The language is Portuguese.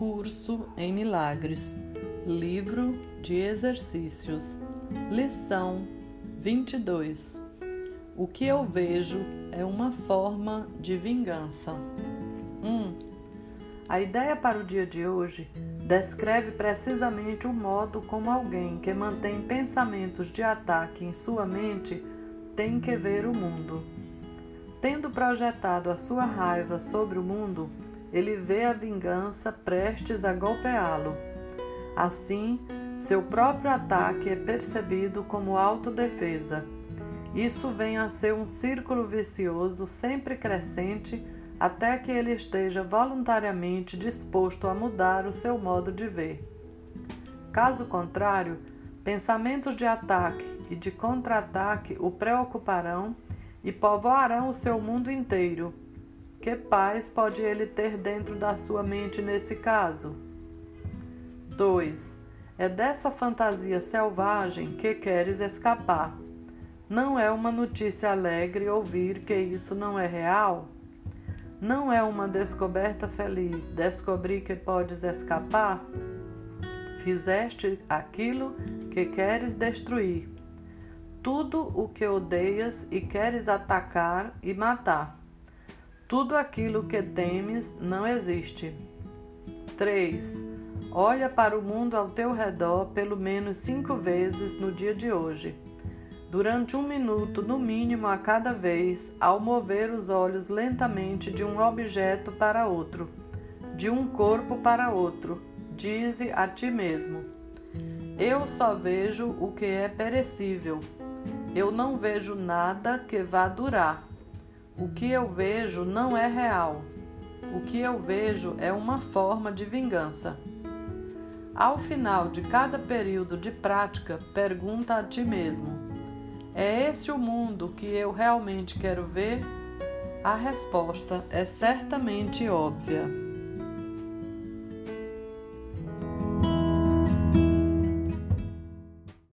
Curso em Milagres, Livro de Exercícios, Lição 22. O que eu vejo é uma forma de vingança. 1. Um, a ideia para o dia de hoje descreve precisamente o modo como alguém que mantém pensamentos de ataque em sua mente tem que ver o mundo. Tendo projetado a sua raiva sobre o mundo, ele vê a vingança prestes a golpeá-lo. Assim, seu próprio ataque é percebido como autodefesa. Isso vem a ser um círculo vicioso sempre crescente até que ele esteja voluntariamente disposto a mudar o seu modo de ver. Caso contrário, pensamentos de ataque e de contra-ataque o preocuparão e povoarão o seu mundo inteiro que paz pode ele ter dentro da sua mente nesse caso? 2. É dessa fantasia selvagem que queres escapar. Não é uma notícia alegre ouvir que isso não é real? Não é uma descoberta feliz descobrir que podes escapar? Fizeste aquilo que queres destruir, tudo o que odeias e queres atacar e matar. Tudo aquilo que temes não existe. 3. Olha para o mundo ao teu redor pelo menos cinco vezes no dia de hoje. Durante um minuto, no mínimo a cada vez, ao mover os olhos lentamente de um objeto para outro, de um corpo para outro, dize a ti mesmo: Eu só vejo o que é perecível. Eu não vejo nada que vá durar. O que eu vejo não é real. O que eu vejo é uma forma de vingança. Ao final de cada período de prática, pergunta a ti mesmo: É esse o mundo que eu realmente quero ver? A resposta é certamente óbvia.